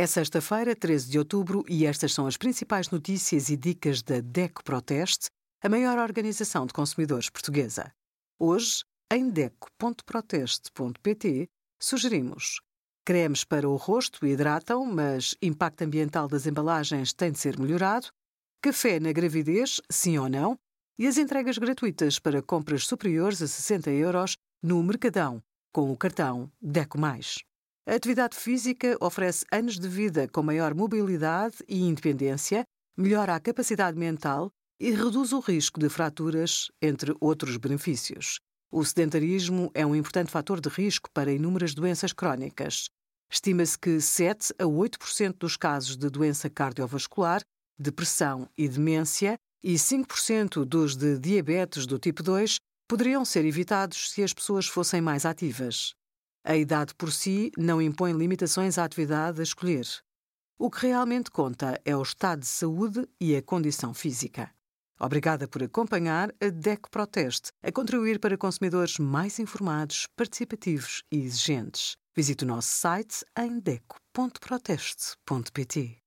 É sexta-feira, 13 de outubro, e estas são as principais notícias e dicas da DECO Proteste, a maior organização de consumidores portuguesa. Hoje, em DECO.proteste.pt, sugerimos cremes para o rosto hidratam, mas impacto ambiental das embalagens tem de ser melhorado, café na gravidez, sim ou não, e as entregas gratuitas para compras superiores a 60 euros no Mercadão, com o cartão DECO+. A atividade física oferece anos de vida com maior mobilidade e independência, melhora a capacidade mental e reduz o risco de fraturas, entre outros benefícios. O sedentarismo é um importante fator de risco para inúmeras doenças crónicas. Estima-se que 7 a 8% dos casos de doença cardiovascular, depressão e demência e 5% dos de diabetes do tipo 2 poderiam ser evitados se as pessoas fossem mais ativas. A idade por si não impõe limitações à atividade a escolher. O que realmente conta é o estado de saúde e a condição física. Obrigada por acompanhar a DEC Proteste, a contribuir para consumidores mais informados, participativos e exigentes. Visite o nosso site em deco.proteste.pt.